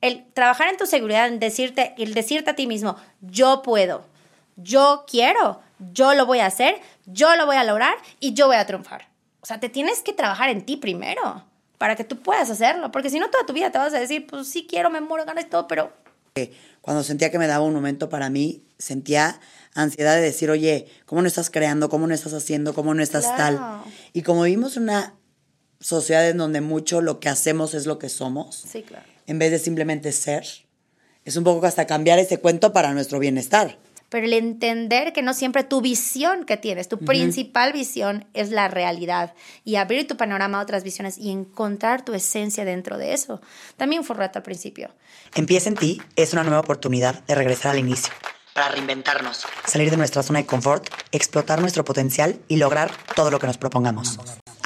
el trabajar en tu seguridad, en decirte, el decirte a ti mismo, yo puedo, yo quiero, yo lo voy a hacer, yo lo voy a lograr y yo voy a triunfar. O sea, te tienes que trabajar en ti primero para que tú puedas hacerlo, porque si no toda tu vida te vas a decir, pues sí quiero, me muero, ganas todo, pero... Cuando sentía que me daba un momento para mí, sentía ansiedad de decir, oye, ¿cómo no estás creando? ¿Cómo no estás haciendo? ¿Cómo no estás tal? Y como vivimos una sociedad en donde mucho lo que hacemos es lo que somos, sí, claro. En vez de simplemente ser, es un poco hasta cambiar ese cuento para nuestro bienestar pero el entender que no siempre tu visión que tienes, tu principal visión es la realidad y abrir tu panorama a otras visiones y encontrar tu esencia dentro de eso. También fue un reto al principio. Empieza en ti es una nueva oportunidad de regresar al inicio, para reinventarnos, salir de nuestra zona de confort, explotar nuestro potencial y lograr todo lo que nos propongamos.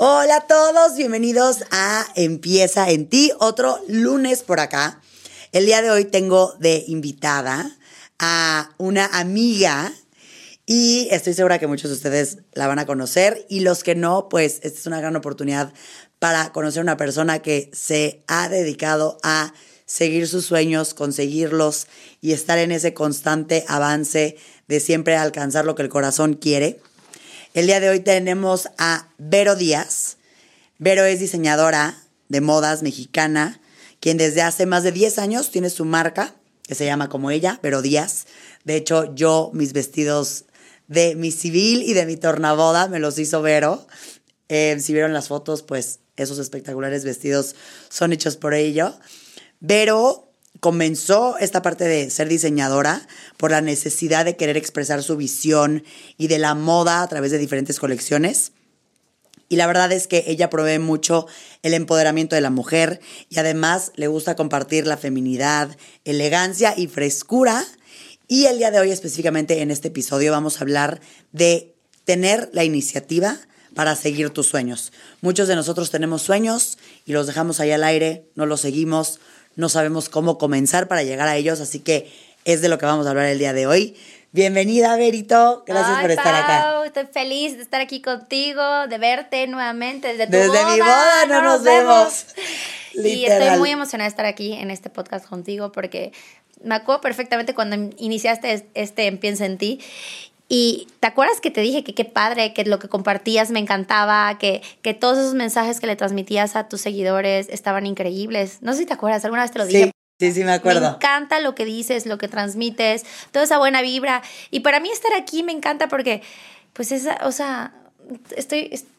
Hola a todos, bienvenidos a Empieza en ti, otro lunes por acá. El día de hoy tengo de invitada a una amiga y estoy segura que muchos de ustedes la van a conocer y los que no, pues esta es una gran oportunidad para conocer una persona que se ha dedicado a seguir sus sueños, conseguirlos y estar en ese constante avance de siempre alcanzar lo que el corazón quiere. El día de hoy tenemos a Vero Díaz. Vero es diseñadora de modas mexicana, quien desde hace más de 10 años tiene su marca que se llama como ella, pero Díaz. De hecho, yo mis vestidos de mi civil y de mi tornaboda me los hizo Vero. Eh, si vieron las fotos, pues esos espectaculares vestidos son hechos por ello. Vero comenzó esta parte de ser diseñadora por la necesidad de querer expresar su visión y de la moda a través de diferentes colecciones. Y la verdad es que ella provee mucho el empoderamiento de la mujer y además le gusta compartir la feminidad, elegancia y frescura. Y el día de hoy específicamente en este episodio vamos a hablar de tener la iniciativa para seguir tus sueños. Muchos de nosotros tenemos sueños y los dejamos ahí al aire, no los seguimos, no sabemos cómo comenzar para llegar a ellos, así que es de lo que vamos a hablar el día de hoy. Bienvenida, Berito. Gracias por estar acá. Estoy feliz de estar aquí contigo, de verte nuevamente. Desde, Desde mi boda no, nos, vemos. Y estoy muy emocionada de estar aquí en este podcast contigo porque me acuerdo perfectamente cuando iniciaste este Empieza en ti. Y te acuerdas que te dije que qué padre, que lo que compartías me encantaba, que, que todos esos mensajes que le transmitías a tus seguidores estaban increíbles. No sé si te acuerdas, alguna vez te lo dije. Sí, sí, me acuerdo. Me encanta lo que dices, lo que transmites, toda esa buena vibra. Y para mí estar aquí me encanta porque, pues, esa, o sea, estoy, estoy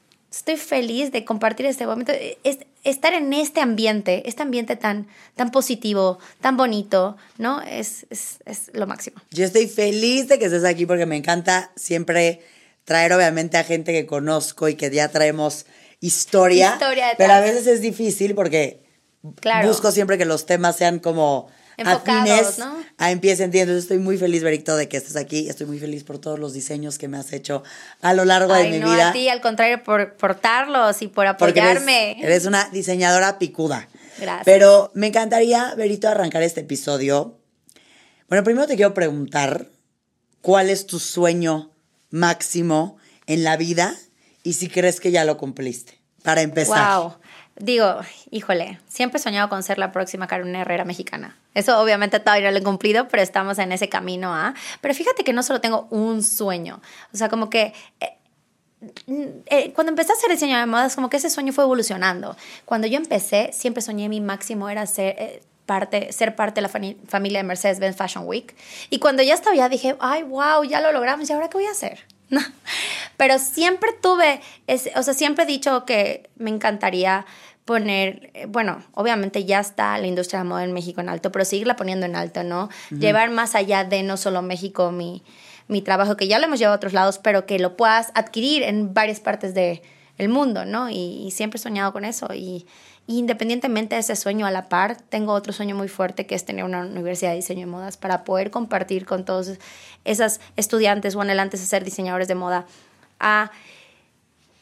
feliz de compartir este momento, es, estar en este ambiente, este ambiente tan, tan positivo, tan bonito, ¿no? Es, es, es lo máximo. Yo estoy feliz de que estés aquí porque me encanta siempre traer, obviamente, a gente que conozco y que ya traemos historia. Historia pero a veces es difícil porque busco siempre que los temas sean como afines ¿no? a empiece entiendo. Estoy muy feliz Berito de que estés aquí. Estoy muy feliz por todos los diseños que me has hecho a lo largo de mi no, vida. a ti al contrario por portarlos y por apoyarme eres, eres, una diseñadora picuda. Gracias. Pero me encantaría Berito arrancar este episodio. Bueno primero te quiero preguntar cuál es tu sueño máximo en la vida y si crees que ya lo cumpliste para empezar. Wow digo, híjole, siempre he soñado con ser la próxima Carolina Herrera mexicana. Eso obviamente todavía no lo he cumplido, pero estamos en ese camino a... Pero fíjate que no solo tengo un sueño, o sea, como que... Eh, eh, cuando empecé a hacer diseño de modas, como que ese sueño fue evolucionando. Cuando yo empecé, siempre soñé mi máximo era ser... Eh, parte, ser parte de la familia de Mercedes-Benz Fashion Week. Y cuando ya estaba ya dije, ay, wow, ya lo logramos, ¿y ahora qué voy a hacer? No. Pero siempre tuve, ese, o sea, siempre he dicho que me encantaría poner, eh, bueno, obviamente ya está la industria de moda en México en alto, pero seguirla poniendo en alto, ¿no? Llevar más allá de no solo México mi, mi trabajo, que ya lo hemos llevado a otros lados, pero que lo puedas adquirir en varias partes del el mundo, ¿no? Y, siempre he soñado con eso y, independientemente de ese sueño a la par, tengo otro sueño muy fuerte que es tener una universidad de diseño de modas para poder compartir con todos esos estudiantes o anhelantes a ser diseñadores de moda, a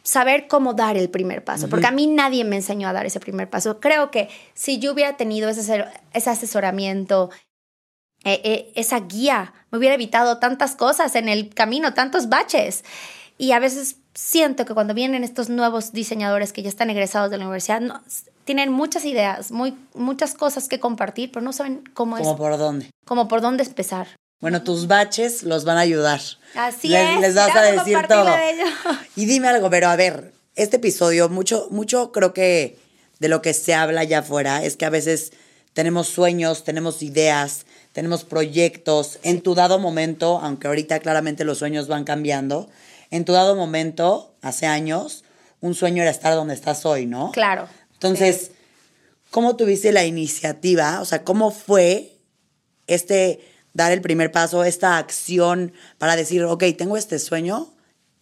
saber cómo dar el primer paso, porque a mí nadie me enseñó a dar ese primer paso. Creo que si yo hubiera tenido ese, ese asesoramiento, eh, eh, esa guía, me hubiera evitado tantas cosas en el camino, tantos baches. Y a veces siento que cuando vienen estos nuevos diseñadores que ya están egresados de la universidad, tienen muchas ideas, muy, muchas cosas que compartir, pero no saben cómo es. ¿Cómo por dónde? Como por dónde empezar. Bueno, tus baches los van a ayudar. Así les, es. Les vas a decir todo. Y dime algo, pero a ver, este episodio, mucho, mucho creo que de lo que se habla allá afuera es que a veces tenemos sueños, tenemos ideas, tenemos proyectos. En tu dado momento, aunque ahorita claramente los sueños van cambiando, en tu dado momento, hace años, un sueño era estar donde estás hoy, ¿no? Claro. Entonces, ¿cómo tuviste la iniciativa? O sea, ¿cómo fue este dar el primer paso, esta acción para decir, ok, tengo este sueño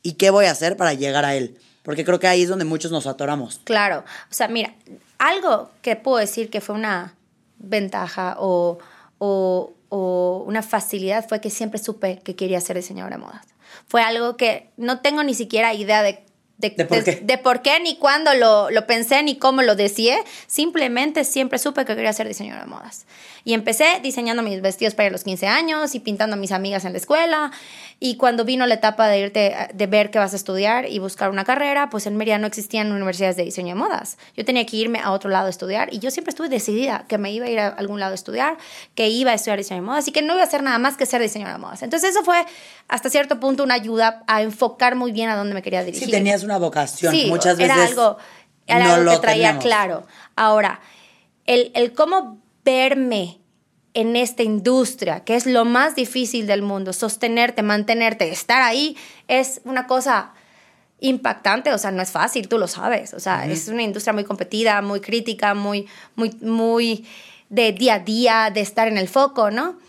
y qué voy a hacer para llegar a él? Porque creo que ahí es donde muchos nos atoramos. Claro, o sea, mira, algo que puedo decir que fue una ventaja o, o, una facilidad fue que siempre supe que quería ser diseñadora de modas. Fue algo que no tengo ni siquiera idea de de, por qué? ni cuándo lo, lo, pensé, ni cómo lo decía. Simplemente siempre supe que quería ser diseñadora de modas. Y empecé diseñando mis vestidos para los 15 años y pintando a mis amigas en la escuela. Y cuando vino la etapa de irte, de ver qué vas a estudiar y buscar una carrera, pues en Mérida no existían universidades de diseño de modas. Yo tenía que irme a otro lado a estudiar y yo siempre estuve decidida que me iba a ir a algún lado a estudiar, que iba a estudiar diseño de modas y que no iba a hacer nada más que ser diseñadora de modas. Entonces eso fue hasta cierto punto una ayuda a enfocar muy bien a dónde me quería dirigir. Sí, tenías una vocación. Sí, Muchas veces era algo, era algo que traía claro. Ahora, el, el cómo verme en esta industria, que es lo más difícil del mundo, sostenerte, mantenerte, estar ahí, es una cosa impactante, o sea, no es fácil, tú lo sabes, o sea, es una industria muy competida, muy crítica, muy, muy, muy de día a día, de estar en el foco, ¿no?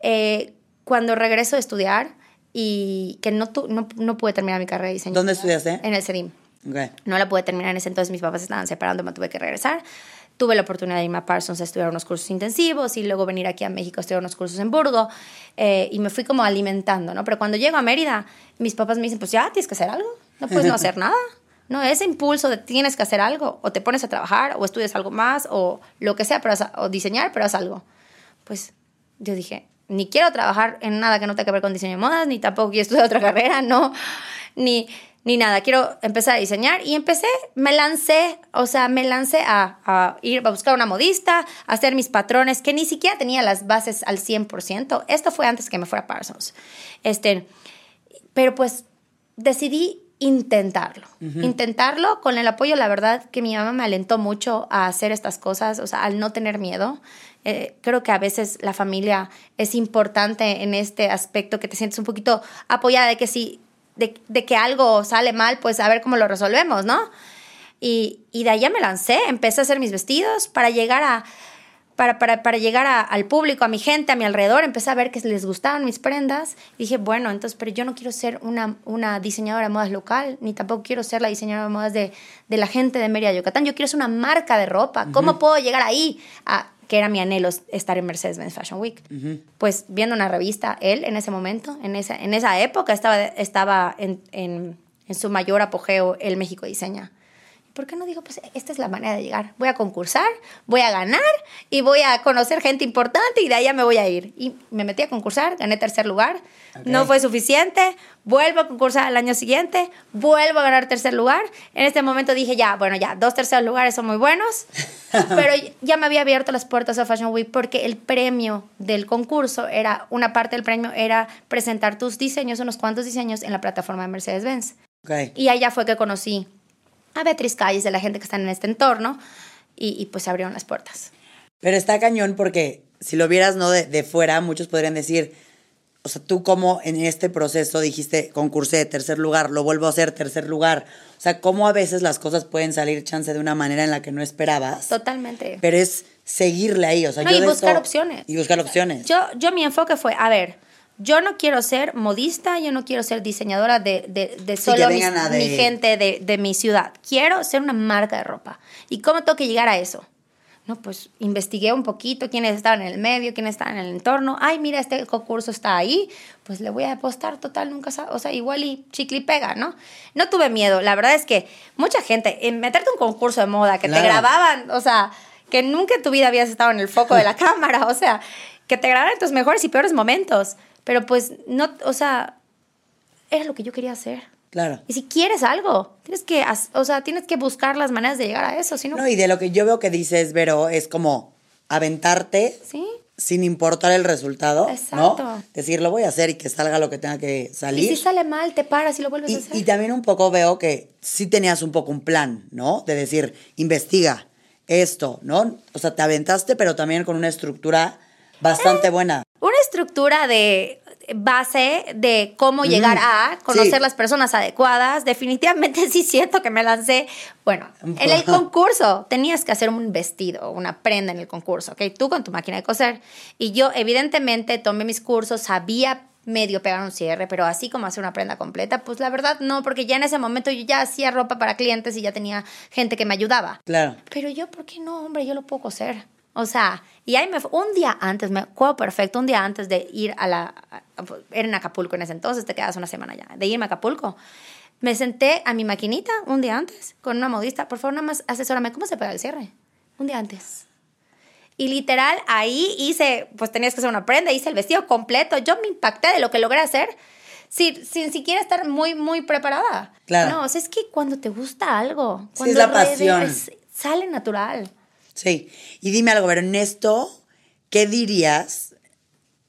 Eh, cuando regreso a estudiar y que no, no, no pude terminar mi carrera de diseño. ¿Dónde estudiaste? En el CEDIM. No la pude terminar en ese entonces, mis papás estaban separando, me tuve que regresar. Tuve la oportunidad de irme a Parsons a estudiar unos cursos intensivos y luego venir aquí a México a estudiar unos cursos en Burgo eh, y me fui como alimentando, ¿no? Pero cuando llego a Mérida, mis papás me dicen, pues ya, tienes que hacer algo, no puedes no hacer nada. No, ese impulso de tienes que hacer algo, o te pones a trabajar, o estudias algo más, o lo que sea, pero o diseñar, pero haz algo. Pues yo dije, ni quiero trabajar en nada que no tenga que ver con diseño de modas, ni tampoco quiero estudiar otra carrera, no, ni ni nada, quiero empezar a diseñar y empecé, me lancé, o sea, me lancé a, ir a buscar una modista, a hacer mis patrones, que ni siquiera tenía las bases al 100%. Esto fue antes que me fuera a Parsons. Este, pero pues decidí intentarlo, intentarlo con el apoyo, la verdad que mi mamá me alentó mucho a hacer estas cosas, o sea, al no tener miedo. Eh, creo que a veces la familia es importante en este aspecto, que te sientes un poquito apoyada de que si de, que algo sale mal, pues a ver cómo lo resolvemos, ¿no? Y, de allá me lancé, empecé a hacer mis vestidos para llegar a, para, para, llegar al público, a mi gente, a mi alrededor, empecé a ver que les gustaban mis prendas. Y dije, bueno, entonces, pero yo no quiero ser una, una diseñadora de modas local, ni tampoco quiero ser la diseñadora de modas de, la gente de Mérida, Yucatán. Yo quiero ser una marca de ropa. ¿Cómo puedo llegar ahí? A, que era mi anhelo estar en Mercedes-Benz Fashion Week. Pues viendo una revista, él en ese momento, en esa, en esa época estaba, estaba en, en, en su mayor apogeo, el México Diseña. ¿Por qué no digo, pues esta es la manera de llegar? Voy a concursar, voy a ganar y voy a conocer gente importante y de allá me voy a ir. Y me metí a concursar, gané tercer lugar, no fue suficiente, vuelvo a concursar al año siguiente, vuelvo a ganar tercer lugar. En este momento dije, ya, bueno, ya, dos terceros lugares son muy buenos, pero ya me había abierto las puertas a Fashion Week porque el premio del concurso era, una parte del premio era presentar tus diseños, unos cuantos diseños en la plataforma de Mercedes-Benz. Y allá fue que conocí a Beatriz Calles, de la gente que está en este entorno, y, pues se abrieron las puertas. Pero está cañón porque si lo vieras no de, de, fuera, muchos podrían decir, o sea, tú como en este proceso dijiste, concursé tercer lugar, lo vuelvo a hacer tercer lugar. O sea, cómo a veces las cosas pueden salir chance de una manera en la que no esperabas. Totalmente. Pero es seguirle ahí, o sea, y buscar opciones. Y buscar opciones. Yo, yo mi enfoque fue, a ver, yo no quiero ser modista, yo no quiero ser diseñadora de, de, de Sí, solo que mi, vengan a mi de- gente de, de mi ciudad. Quiero ser una marca de ropa. ¿Y cómo tengo que llegar a eso? No, pues investigué un poquito quiénes estaban en el medio, quiénes estaban en el entorno. Ay, mira, este concurso está ahí, pues le voy a apostar, total, nunca sabe. O sea, igual y chicle y pega, ¿no? No tuve miedo. La verdad es que mucha gente, en meterte a un concurso de moda, que Claro. te grababan, o sea, que nunca en tu vida habías estado en el foco de la cámara, o sea, que te grabaran tus mejores y peores momentos. Pero pues, no, o sea, era lo que yo quería hacer. Claro. Y si quieres algo, tienes que, o sea, tienes que buscar las maneras de llegar a eso, si no, No, y de lo que yo veo que dices, Vero, es como aventarte ¿sí? sin importar el resultado, Exacto. ¿no? Decir, lo voy a hacer y que salga lo que tenga que Y salir. si sale mal, te paras y lo vuelves a Y, hacer. y también un poco veo que sí tenías un poco un plan, ¿no? De decir, investiga esto, ¿no? O sea, te aventaste, pero también con una estructura bastante buena. Estructura de base de cómo llegar a conocer sí. las personas adecuadas. Definitivamente sí siento que me lancé. Bueno, en el concurso tenías que hacer un vestido, una prenda en el concurso, ¿ok? Tú con tu máquina de coser. Y yo, evidentemente, tomé mis cursos, sabía medio pegar un cierre, pero así como hacer una prenda completa, pues la verdad no, porque ya en ese momento yo ya hacía ropa para clientes y ya tenía gente que me ayudaba. Claro. Pero yo, ¿por qué no, hombre? Yo lo puedo coser. O sea, y ahí me un día antes, me acuerdo perfecto, un día antes de ir a la, a- era en Acapulco en ese entonces, te quedas una semana ya, de irme a Acapulco. Me senté a mi maquinita un día antes con una modista, por favor, nada más asesórame, ¿cómo se pega el cierre? Un día antes. Y literal, ahí hice, pues tenías que hacer una prenda, hice el vestido completo. Yo me impacté de lo que logré hacer sin, sin siquiera estar muy, muy preparada. Claro. No, o sea, es que cuando te gusta algo, Sí, cuando es la pasión. es- sale natural. Sí. Y dime algo, pero en esto, ¿qué dirías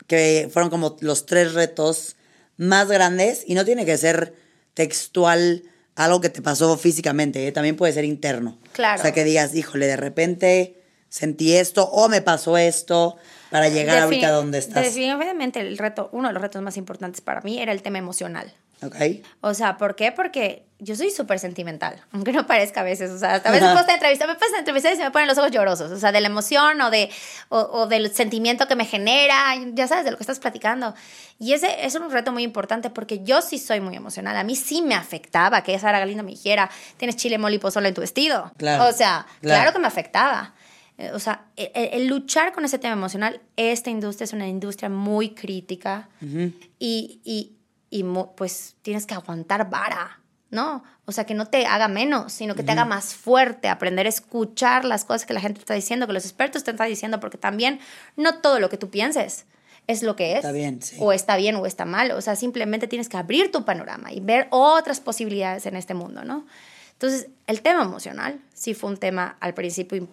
que fueron como los tres retos más grandes? Y no tiene que ser textual algo que te pasó físicamente, ¿eh? también puede ser interno. Claro. O sea, que digas, híjole, de repente sentí esto o me pasó esto para llegar ahorita donde estás. Definitivamente el reto, uno de los retos más importantes para mí era el tema emocional. ¿Ok? O sea, ¿por qué? Porque yo soy súper sentimental, aunque no parezca a veces. O sea, a veces puedo estar entrevista, me pasan entrevistas y se me ponen los ojos llorosos. O sea, de la emoción o, de, o, o del sentimiento que me genera, ya sabes, de lo que estás platicando. Y ese es un reto muy importante porque yo sí soy muy emocional. A mí sí me afectaba que Sara Galindo me dijera, tienes chile, mole y pozole en tu vestido. Claro, O sea, claro. claro que me afectaba. Eh, O sea, el, el luchar con ese tema emocional, esta industria es una industria muy crítica y, y, y pues tienes que aguantar vara, ¿no? O sea, que no te haga menos, sino que te haga más fuerte, aprender a escuchar las cosas que la gente está diciendo, que los expertos te están diciendo, porque también no todo lo que tú pienses es lo que es. Está bien, sí. O está bien o está mal. O sea, simplemente tienes que abrir tu panorama y ver otras posibilidades en este mundo, ¿no? Entonces, el tema emocional sí fue un tema al principio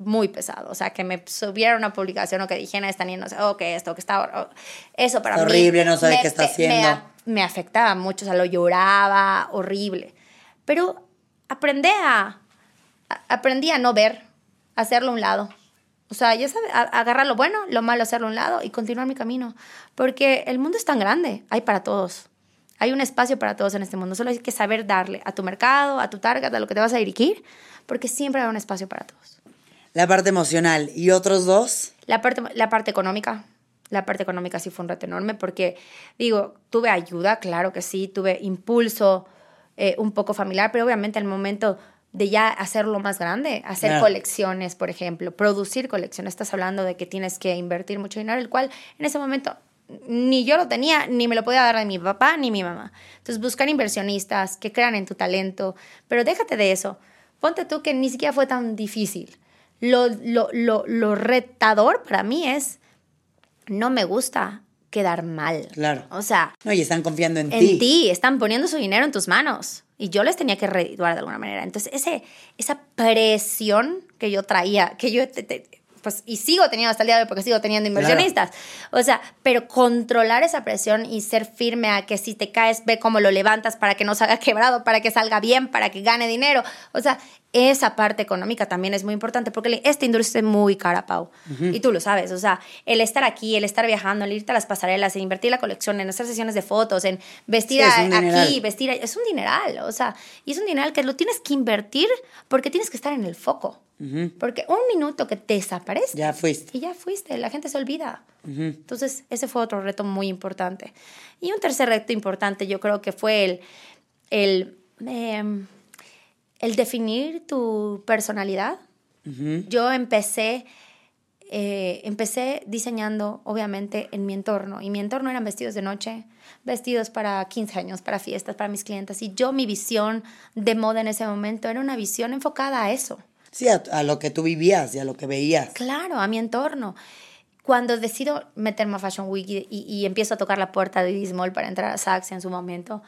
muy pesado. O sea, que me subiera una publicación o que niña no sé, oh, que esto, que está... oh, eso para Está mí... horrible, no sabe me- qué está haciendo. Me, afectaba mucho, o sea, lo lloraba, horrible. Pero aprendí a, a- aprendí a no ver, a hacerlo a un lado. O sea, ya sabes, agarrar lo bueno, lo malo, hacerlo a un lado y continuar mi camino. Porque el mundo es tan grande, hay para todos. Hay un espacio para todos en este mundo. Solo hay que saber darle a tu mercado, a tu target, a lo que te vas a dirigir, porque siempre hay un espacio para todos. La parte emocional. ¿Y otros dos? La parte, la parte económica. La parte económica sí fue un reto enorme porque, digo, tuve ayuda, claro que sí, tuve impulso eh, un poco familiar, pero obviamente al momento de ya hacerlo más grande, hacer Claro. colecciones, por ejemplo, producir colecciones, estás hablando de que tienes que invertir mucho dinero, el cual en ese momento ni yo lo tenía, ni me lo podía dar de mi papá ni mi mamá. Entonces, buscar inversionistas que crean en tu talento, pero déjate de eso. Ponte tú que ni siquiera fue tan difícil. Lo, lo, lo, lo retador para mí es, no me gusta quedar mal. Claro. O sea, No, y están confiando en, en ti. ti. están poniendo su dinero en tus manos. Y yo les tenía que redituar de alguna manera. Entonces, ese, esa presión que yo traía, que yo, te- te- pues, y sigo teniendo hasta el día de hoy porque sigo teniendo inversionistas. O sea, pero controlar esa presión y ser firme a que si te caes, ve cómo lo levantas para que no salga quebrado, para que salga bien, para que gane dinero. O sea, esa parte económica también es muy importante porque esta industria es muy cara, Pau. Y tú lo sabes. O sea, el estar aquí, el estar viajando, el irte a las pasarelas, en invertir la colección, en hacer sesiones de fotos, en vestir aquí, vestir es un dineral. O sea, y es un dineral que lo tienes que invertir porque tienes que estar en el foco. Porque un minuto que te desaparece. Ya fuiste. Y ya fuiste. La gente se olvida. Entonces, ese fue otro reto muy importante. Y un tercer reto importante, yo creo que fue el. el em, el definir tu personalidad. Yo empecé, eh, empecé diseñando, obviamente, en mi entorno. Y mi entorno eran vestidos de noche, vestidos para 15 años, para fiestas, para mis clientes. Y yo, mi visión de moda en ese momento era una visión enfocada a eso. Sí, a, lo que tú vivías y a lo que veías. Claro, a mi entorno. Cuando decido meterme a Fashion Week y, y, empiezo a tocar la puerta de Dismol para entrar a Saks en su momento,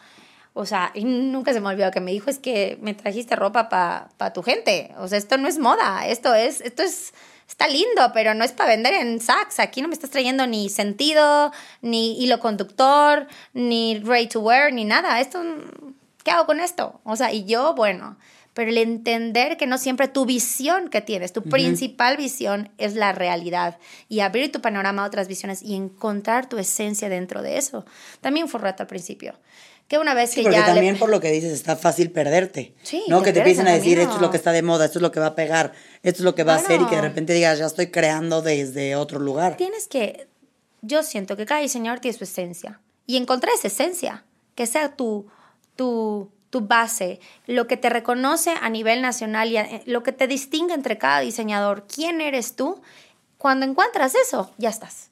o sea, y nunca se me olvidó que me dijo, es que me trajiste ropa para tu gente. O sea, esto no es moda, esto es, esto es, está lindo, pero no es para vender en Saks. Aquí no me estás trayendo ni sentido, ni hilo conductor, ni ready to wear, ni nada. Esto, ¿qué hago con esto? O sea, y yo, bueno, pero el entender que no siempre tu visión que tienes, tu principal visión es la realidad y abrir tu panorama a otras visiones y encontrar tu esencia dentro de eso. También fue un reto al principio que una vez que porque también por lo que dices está fácil perderte. Sí, ¿no? Que te empiecen a decir, esto es lo que está de moda, esto es lo que va a pegar, esto es lo que va a hacer y que de repente digas, ya estoy creando desde otro lugar. Tienes que, yo siento que cada diseñador tiene su esencia y encontrar esa esencia, que sea tu, tu, tu base, lo que te reconoce a nivel nacional y lo que te distingue entre cada diseñador, quién eres tú, cuando encuentras eso, ya estás.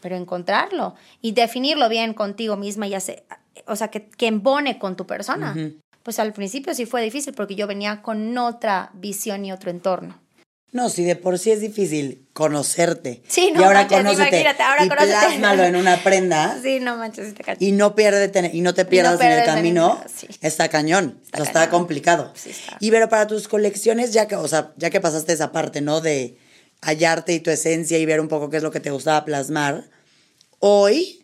Pero encontrarlo y definirlo bien contigo misma y hacer o sea, que, que embone con tu persona. Pues al principio sí fue difícil porque yo venía con otra visión y otro entorno. No, si de por sí es difícil conocerte. Sí, no y ahora manches, conócete ahora y plásmalo en una prenda. Sí, no manches, te Y no pierde y no te pierdas en el camino. Está cañón, está, está complicado. Sí, está. Y pero para tus colecciones ya que, o sea, ya que pasaste esa parte, ¿no? De hallarte y tu esencia y ver un poco qué es lo que te gustaba plasmar. Hoy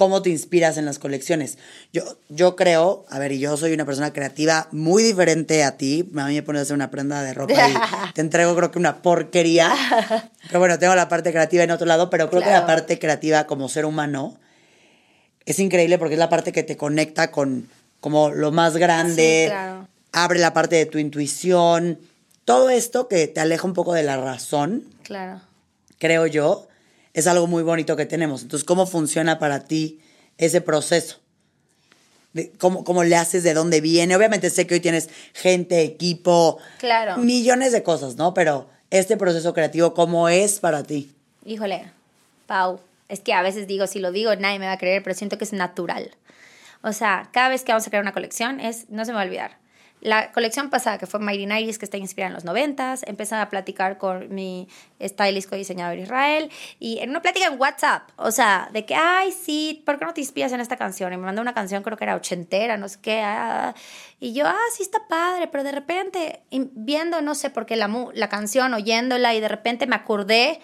cómo te inspiras en las colecciones. Yo, yo creo, a ver, yo soy una persona creativa muy diferente a ti. A mí me pones a hacer una prenda de ropa y te entrego creo que una porquería. Pero bueno, tengo la parte creativa en otro lado, pero creo que la parte creativa como ser humano es increíble porque es la parte que te conecta con como lo más grande, abre la parte de tu intuición, todo esto que te aleja un poco de la razón. Claro. Creo yo es algo muy bonito que tenemos. Entonces, ¿cómo funciona para ti ese proceso? ¿Cómo, ¿Cómo, le haces? ¿De dónde viene? Obviamente sé que hoy tienes gente, equipo, claro. millones de cosas, ¿no? Pero este proceso creativo, ¿cómo es para ti? Híjole, Pau, es que a veces digo, si lo digo nadie me va a creer, pero siento que es natural. O sea, cada vez que vamos a crear una colección es, no se me va a olvidar, la colección pasada, que fue Mighty Nighties, que está inspirada en los noventas, empecé a platicar con mi stylist diseñador Israel, y en una plática en WhatsApp, o sea, de que, ay, sí, ¿por qué no te inspiras en esta canción? Y me mandó una canción, creo que era ochentera, no sé qué, ah, y yo, ah, sí, está padre, pero de repente, viendo, no sé por qué la, la canción, oyéndola, y de repente me acordé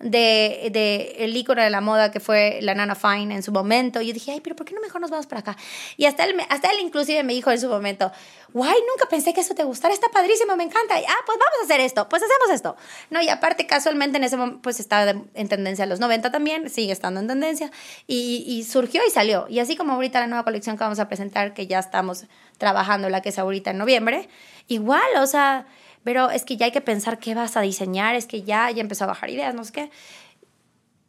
de, de, el ícono de la moda que fue la Nana Fine en su momento. Y yo dije, ay, pero ¿por qué no mejor nos vamos para acá? Y hasta él, hasta él inclusive me dijo en su momento, guay, nunca pensé que eso te gustara, está padrísimo, me encanta. Y, ah, pues vamos a hacer esto, pues hacemos esto. No, y aparte casualmente en ese momento pues estaba en tendencia los 90 también, sigue estando en tendencia. Y, y surgió y salió. Y así como ahorita la nueva colección que vamos a presentar, que ya estamos trabajando, la que es ahorita en noviembre, igual, o sea pero es que ya hay que pensar qué vas a diseñar, es que ya, ya empezó a bajar ideas, no sé qué.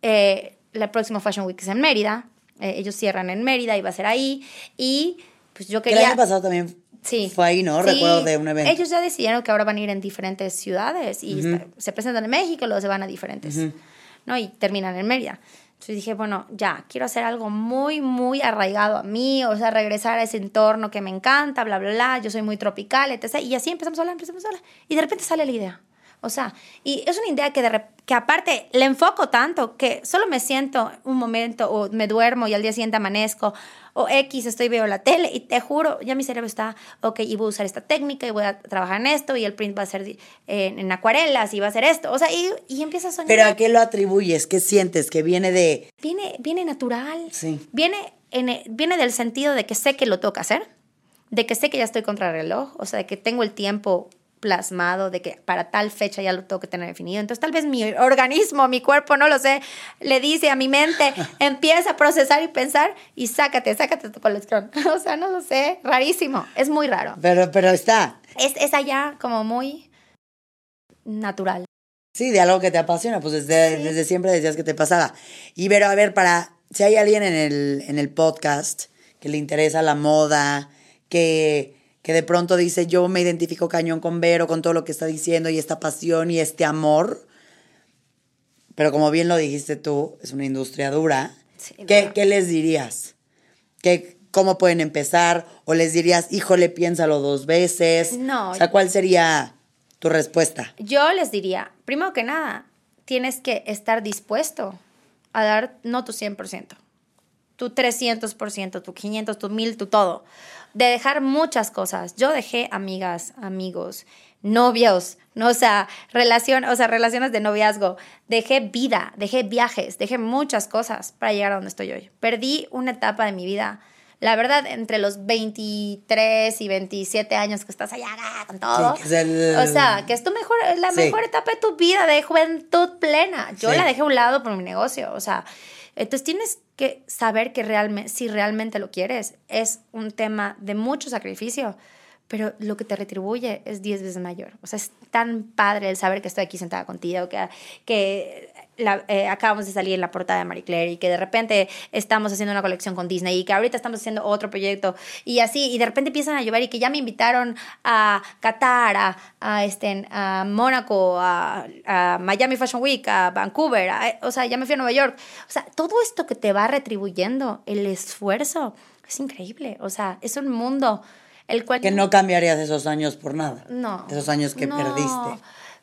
Eh, la próxima Fashion Week es en Mérida, eh, ellos cierran en Mérida y va a ser ahí, y pues yo quería... El año pasado también sí, fue ahí, ¿no? Recuerdo de un evento. Ellos ya decidieron que ahora van a ir en diferentes ciudades y se presentan en México, luego se van a diferentes, ¿no? Y terminan en Mérida. Entonces dije, bueno, ya, quiero hacer algo muy, muy arraigado a mí, o sea, regresar a ese entorno que me encanta, bla, bla, bla, yo soy muy tropical, etc. Y así empezamos a hablar, empezamos a hablar. Y de repente sale la idea. O sea, y es una idea que, de, que aparte le enfoco tanto que solo me siento un momento o me duermo y al día siguiente amanezco o X, estoy veo la tele y te juro, ya mi cerebro está, ok, y voy a usar esta técnica y voy a trabajar en esto y el print va a ser en, acuarelas y va a ser esto. O sea, y, y empiezas a soñar. ¿Pero a qué lo atribuyes? ¿Qué sientes? ¿Que viene de...? Viene, viene natural. Sí. Viene, en, viene del sentido de que sé que lo toca hacer, de que sé que ya estoy contra reloj, o sea, de que tengo el tiempo plasmado de que para tal fecha ya lo tengo que tener definido. Entonces tal vez mi organismo, mi cuerpo, no lo sé, le dice a mi mente, empieza a procesar y pensar y sácate, sácate tu colesterol. o sea, no lo sé, rarísimo, es muy raro. Pero, pero está. Es, es allá como muy natural. Sí, de algo que te apasiona, pues desde, desde siempre decías que te pasaba. Y pero a ver, para, si hay alguien en el, en el podcast que le interesa la moda, que que de pronto dice, yo me identifico cañón con Vero, con todo lo que está diciendo y esta pasión y este amor. Pero como bien lo dijiste tú, es una industria dura. ¿Qué, ¿Qué, les dirías? ¿Qué, ¿Cómo pueden empezar? ¿O les dirías, híjole, piénsalo dos veces? No. O sea, ¿cuál sería tu respuesta? Yo les diría, primero que nada, tienes que estar dispuesto a dar no tu 100%, tu 300%, tu 500, tu 1000, tu todo de dejar muchas cosas. Yo dejé amigas, amigos, novios, no, o sea, relación, o sea, relaciones de noviazgo, dejé vida, dejé viajes, dejé muchas cosas para llegar a donde estoy hoy. Perdí una etapa de mi vida. La verdad, entre los 23 y 27 años que estás allá con todo. o sea, que es tu mejor, la mejor etapa de tu vida de juventud plena. Yo la dejé a un lado por mi negocio. O sea, entonces tienes que saber que realmente, si realmente lo quieres, es un tema de mucho sacrificio, pero lo que te retribuye es 10 veces mayor. O sea, es tan padre el saber que estoy aquí sentada contigo, que, que eh, acabamos de salir en la portada de Marie Claire y que de repente estamos haciendo una colección con Disney y que ahorita estamos haciendo otro proyecto y así, y de repente empiezan a llover y que ya me invitaron a Qatar, a, a, este, a Mónaco, a, Miami Fashion Week, a Vancouver, o sea, ya me fui a Nueva York. O sea, todo esto que te va retribuyendo, el esfuerzo, es increíble. O sea, es un mundo el cual... Que no cambiarías esos años por nada. No. Esos años que perdiste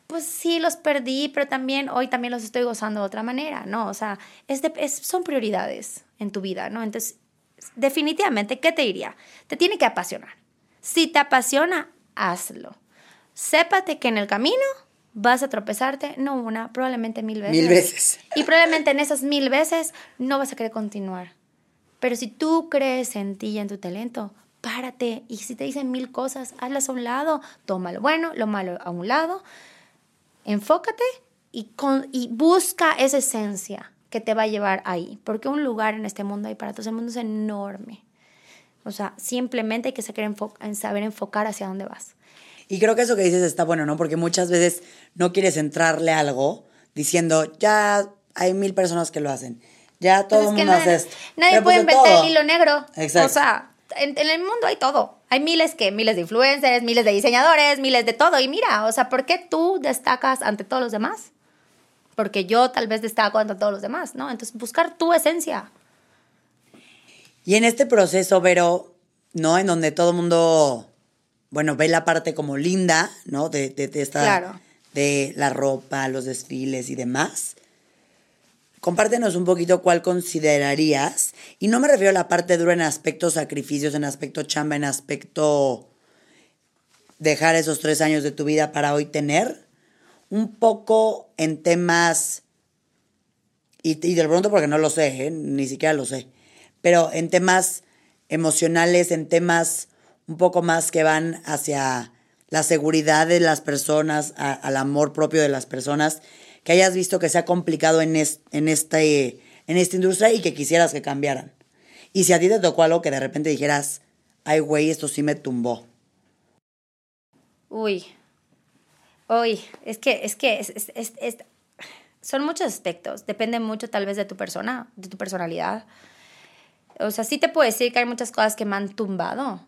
pues sí los perdí, pero también hoy también los estoy gozando de otra manera, ¿no? O sea, es, son prioridades en tu vida, ¿no? Entonces, definitivamente, ¿qué te diría? Te tiene que apasionar. Si te apasiona, hazlo. Sépate que en el camino vas a tropezarte, no una, probablemente mil veces. Mil veces. Y probablemente en esas mil veces no vas a querer continuar. Pero si tú crees en ti y en tu talento, párate. Y si te dicen mil cosas, hazlas a un lado. Toma lo bueno, lo malo a un lado enfócate y, con, y busca esa esencia que te va a llevar ahí, porque un lugar en este mundo hay para todos, el mundo es enorme. O sea, simplemente hay que saber, en saber enfocar hacia dónde vas. Y creo que eso que dices está bueno, ¿no? Porque muchas veces no quieres entrarle algo diciendo, ya hay mil personas que lo hacen, ya todo el mundo hace esto. Nadie puede pues, inventar el hilo negro. Exacto. O sea, en, en, el mundo hay todo. Hay miles que, miles de influencers, miles de diseñadores, miles de todo. Y mira, o sea, ¿por qué tú destacas ante todos los demás? Porque yo tal vez destaco ante todos los demás, ¿no? Entonces, buscar tu esencia. Y en este proceso, Vero, ¿no? En donde todo el mundo, bueno, ve la parte como linda, ¿no? De, de, de esta, claro. de la ropa, los desfiles y demás. Compártenos un poquito cuál considerarías, y no me refiero a la parte dura en aspecto sacrificios, en aspecto chamba, en aspecto dejar esos tres años de tu vida para hoy tener, un poco en temas, y, y de pronto porque no lo sé, ¿eh? ni siquiera lo sé, pero en temas emocionales, en temas un poco más que van hacia la seguridad de las personas, al amor propio de las personas que hayas visto que se ha complicado en, en, este, en esta industria y que quisieras que cambiaran. Y si a ti te tocó algo que de repente dijeras, ay, güey, esto sí me tumbó. Uy, uy, es que, es que son muchos aspectos. Depende mucho tal vez de tu persona, de tu personalidad. O sea, sí te puedo decir que hay muchas cosas que me han tumbado,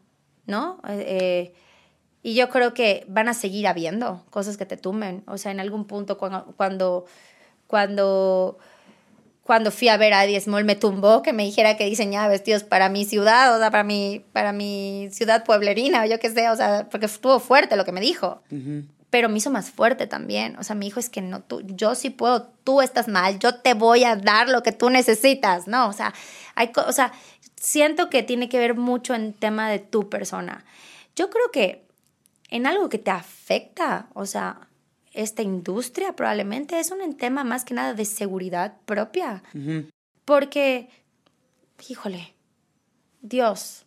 ¿no? Eh, y yo creo que van a seguir habiendo cosas que te tumben. O sea, en algún punto cuando, cuando, cuando, cuando fui a ver a Eddie Small me tumbó que me dijera que diseñaba vestidos para mi ciudad, o sea, para mi, para mi ciudad pueblerina, o yo qué sé, o sea, porque estuvo fuerte lo que me dijo. Pero me hizo más fuerte también. O sea, me dijo, es que no, tú, yo sí puedo, tú estás mal, yo te voy a dar lo que tú necesitas, ¿no? O sea, hay, o sea, siento que tiene que ver mucho en tema de tu persona. Yo creo que en algo que te afecta, o sea, esta industria probablemente es un tema más que nada de seguridad propia. Porque, híjole, Dios,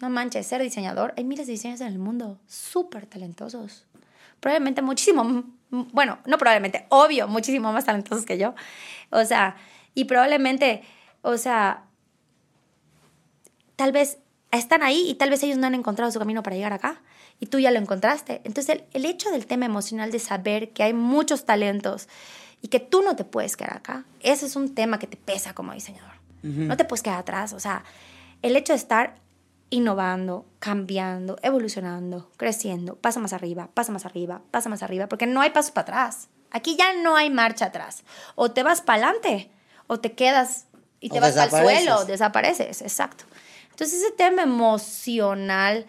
no manches, ser diseñador, hay miles de diseñadores en el mundo súper talentosos. probablemente muchísimo, bueno, no probablemente, obvio, muchísimo más talentosos que yo. O sea, y probablemente, o sea, tal vez están ahí y tal vez ellos no han encontrado su camino para llegar acá y tú ya lo encontraste. Entonces, el, el hecho del tema emocional de saber que hay muchos talentos y que tú no te puedes quedar acá, ese es un tema que te pesa como diseñador. No te puedes quedar atrás. O sea, el hecho de estar innovando, cambiando, evolucionando, creciendo, pasa más arriba, pasa más arriba, pasa más arriba, porque no hay pasos para atrás. Aquí ya no hay marcha atrás. O te vas para adelante o te quedas y O te vas desapareces. suelo, desapareces, exacto. Entonces ese tema emocional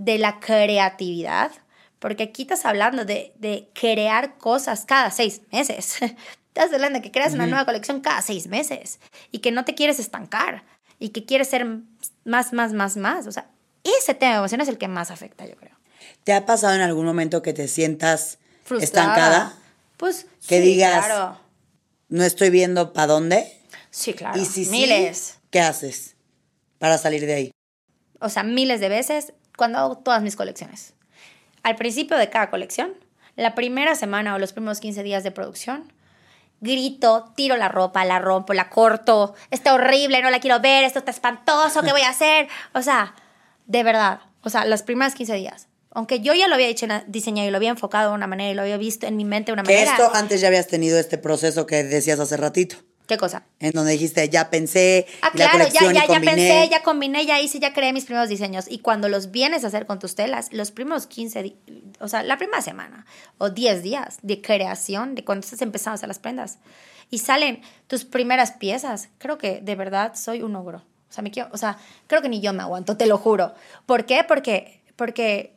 de la creatividad, porque aquí estás hablando de, de crear cosas cada seis meses. Estás hablando de que creas una nueva colección cada seis meses y que no te quieres estancar y que quieres ser más, más, más, más. O sea, ese tema emocional es el que más afecta, yo creo. ¿Te ha pasado en algún momento que te sientas Frustrada. estancada? Pues Que sí, digas, claro. No estoy viendo para dónde. Sí, claro. Y si sí, miles. ¿qué haces para salir de ahí? o sea, miles de veces cuando hago todas mis colecciones. Al principio de cada colección, la primera semana o los primeros 15 días de producción, grito, tiro la ropa, la rompo, la corto, está horrible, no la quiero ver, esto está espantoso, ¿qué voy a hacer? O sea, de verdad, o sea, los primeros 15 días. Aunque yo ya lo había hecho diseñado y lo había enfocado de una manera y lo había visto en mi mente de una Que manera. esto antes ya habías tenido este proceso que decías hace ratito, ¿Qué cosa? en donde dijiste, ya pensé, Ah, la claro, ya, ya, ya pensé, ya combiné, ya hice, ya creé mis primeros diseños. Y cuando los vienes a hacer con tus telas, los primeros 15, di- o sea, la primera semana o 10 días de creación, de cuando estás empezando a hacer las prendas, y salen tus primeras piezas, creo que de verdad soy un ogro. O sea, me quiero, o sea, creo que ni yo me aguanto, te lo juro. ¿Por qué? Porque, porque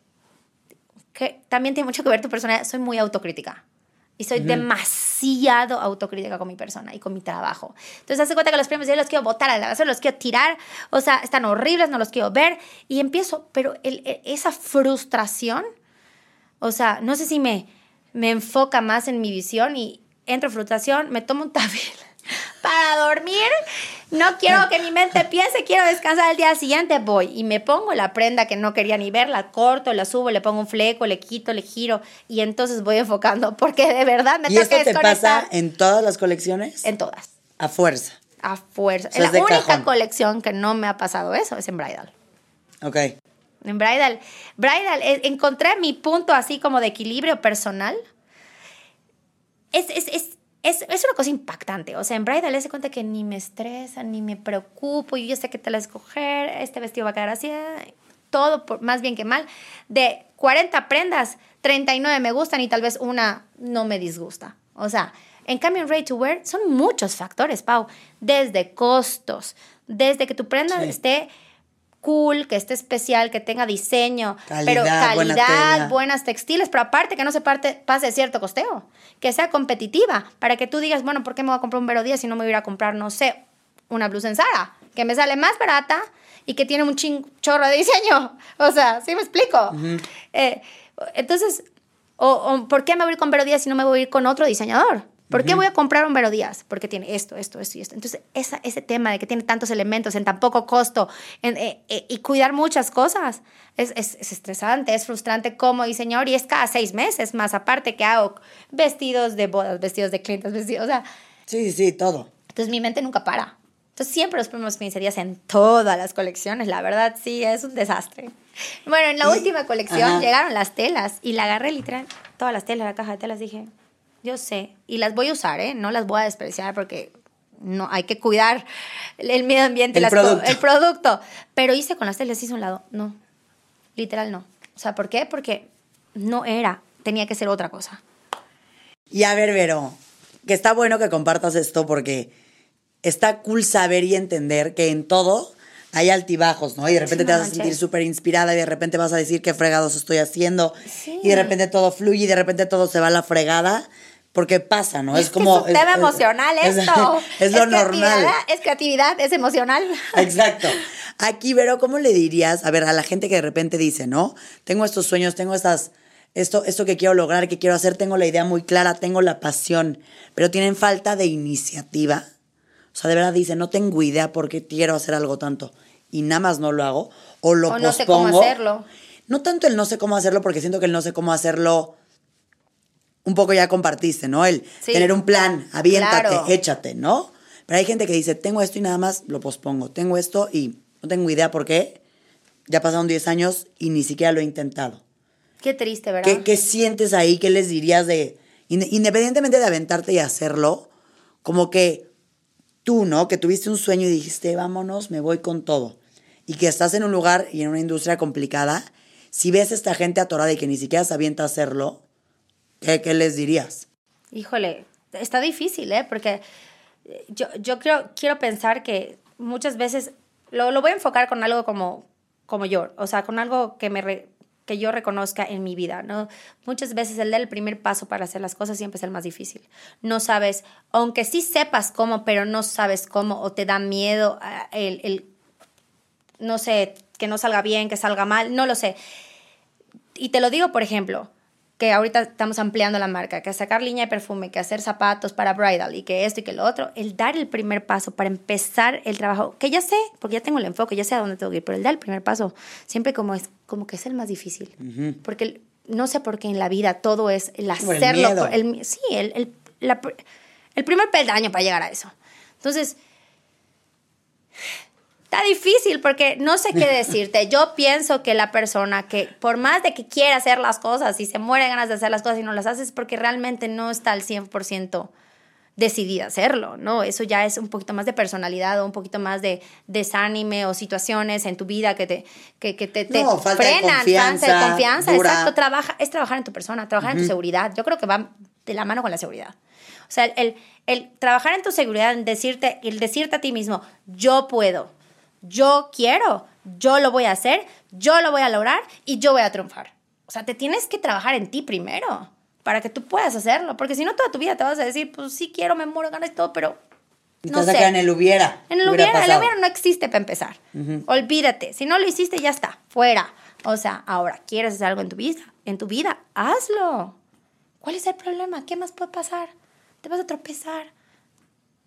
que también tiene mucho que ver tu personalidad. Soy muy autocrítica. Y soy demasiado autocrítica con mi persona y con mi trabajo. Entonces, hace cuenta que los premios yo los quiero botar a la basura, los quiero tirar. O sea, están horribles, no los quiero ver. Y empiezo, pero el- el- esa frustración, o sea, no sé si me, me enfoca más en mi visión y entro en frustración, me tomo un tafil para dormir. No quiero que mi mente piense, quiero descansar el día siguiente, voy y me pongo la prenda que no quería ni ver, la corto, la subo, le pongo un fleco, le quito, le giro y entonces voy enfocando porque de verdad me ¿Y toca esto te pasa en todas las colecciones? en todas, A fuerza. a fuerza. O sea, es la única cajón. colección que no me ha pasado eso es en Bridal. Ok. En Bridal, Bridal, eh, encontré mi punto así como de equilibrio personal. Es, es, es, es, es una cosa impactante. O sea, en Bridal se cuenta que ni me estresa, ni me preocupo. Yo ya sé qué tal escoger. Este vestido va a quedar así. Todo, por, más bien que mal. De 40 prendas, 39 me gustan y tal vez una no me disgusta. O sea, en cambio en Ready to Wear son muchos factores, Pau. Desde costos, desde que tu prenda Sí. esté cool, que esté especial, que tenga diseño, Calidad, pero calidad, buenas textiles, pero aparte que no se parte, pase cierto costeo, que sea competitiva, para que tú digas, bueno, ¿por qué me voy a comprar un Vero 10 si no me voy a ir a comprar, no sé, una blusa en Zara, que me sale más barata y que tiene un chin chorro de diseño? O sea, ¿sí me explico? Eh, entonces, o, o, ¿por qué me voy a ir con Vero Díaz si no me voy a ir con otro diseñador? ¿Por qué voy a comprar un Vero Díaz? Porque tiene esto, esto, esto y esto. Entonces, esa, ese tema de que tiene tantos elementos en tan poco costo en- eh, eh, y cuidar muchas cosas es, es- es estresante, es frustrante como diseñador y es cada seis meses más aparte que hago vestidos de bodas, vestidos de clientes, vestidos, o sea, Sí, sí, todo. entonces mi mente nunca para. Entonces siempre los primeros 15 días en todas las colecciones, la verdad sí, es un desastre. Bueno, en la Y- última colección ajá. llegaron las telas y la agarré literal, todas las telas, la caja de telas, dije, yo sé, y las voy a usar, ¿eh? No las voy a desperdiciar porque no hay que cuidar el medio ambiente, El las producto. el producto. Pero hice con las telas, hice un lado, no, literal no. O sea, ¿por qué? Porque no era, tenía que ser otra cosa. Y a ver, Vero, que está bueno que compartas esto porque está cool saber y entender que en todo hay altibajos, ¿no? Y de repente Sí, te vas a sentir súper inspirada y de repente vas a decir qué fregados estoy haciendo. Sí. Y de repente todo fluye y de repente todo se va a la fregada. Porque pasa, ¿no? Es, Es, como. es un tema emocional es- esto. Es, lo normal. Es creatividad, es emocional. Exacto. Aquí, Vero, ¿cómo le dirías, a ver, a la gente que de repente dice, ¿no? Tengo estos sueños, tengo estas, esto, esto que quiero lograr, que quiero hacer, tengo la idea muy clara, tengo la pasión, pero tienen falta de iniciativa. O sea, de verdad dicen, no tengo idea por qué quiero hacer algo tanto y nada más no lo hago o lo O no sé cómo pospongo. hacerlo. No tanto el no sé cómo hacerlo, porque siento que el no sé cómo hacerlo un poco ya compartiste, ¿no? El Sí. tener un plan, aviéntate, Claro. échate, ¿no? Pero hay gente que dice, tengo esto y nada más lo pospongo. Tengo esto y no tengo idea por qué. Ya pasaron 10 años y ni siquiera lo he intentado. Qué triste, ¿verdad? ¿Qué, qué sientes ahí? ¿Qué les dirías de, inde- independientemente de aventarte y hacerlo, como que tú, ¿no? Que tuviste un sueño y dijiste, vámonos, me voy con todo. Y que estás en un lugar y en una industria complicada, si ves a esta gente atorada y que ni siquiera se avienta a hacerlo, ¿qué, les dirías? Híjole, está difícil, ¿eh? Porque eh, yo, yo creo, quiero pensar que muchas veces lo, lo voy a enfocar con algo como, como yo, o sea, con algo que, me que yo reconozca en mi vida, ¿no? Muchas veces el dar primer paso para hacer las cosas siempre es el más difícil. No sabes, aunque sí sepas cómo, pero no sabes cómo, o te da miedo ah, el, el no sé, que no salga bien, que salga mal, no lo sé. Y te lo digo, por ejemplo, que ahorita estamos ampliando la marca, que sacar línea de perfume, que hacer zapatos para bridal y que esto y que lo otro, el dar el primer paso para empezar el trabajo, que ya sé, porque ya tengo el enfoque, ya sé a dónde tengo que ir, pero el dar el primer paso siempre como es como que es el más difícil, porque no sé por qué en la vida todo es el hacerlo, miedo. por- el- sí, el, el, la el primer peldaño para llegar a eso. Entonces, Está difícil porque no sé qué decirte. Yo pienso que la persona que por más de que quiera hacer las cosas y se muere de ganas de hacer las cosas y no las hace es porque realmente no está al 100% decidida a hacerlo, ¿no? Eso ya es un poquito más de personalidad o un poquito más de desánime o situaciones en tu vida que te, que, que te, te No, falta de frenan, confianza, falta de confianza. dura. Exacto, trabaja, es trabajar en tu persona, trabajar en tu seguridad. Yo creo que va de la mano con la seguridad. O sea, el, el, el trabajar en tu seguridad, en decirte, el decirte a ti mismo, yo puedo, yo quiero, yo lo voy a hacer, yo lo voy a lograr y yo voy a triunfar. O sea, te tienes que trabajar en ti primero para que tú puedas hacerlo, porque si no toda tu vida te vas a decir, pues sí quiero, me muero, ganas y todo, pero Y no sé. en el hubiera. En el hubiera, el pasado. hubiera no existe para empezar. Olvídate. Si no lo hiciste, ya está. Fuera. O sea, ahora, ¿quieres hacer algo en tu vida? En tu vida, hazlo. ¿Cuál es el problema? ¿Qué más puede pasar? Te vas a tropezar.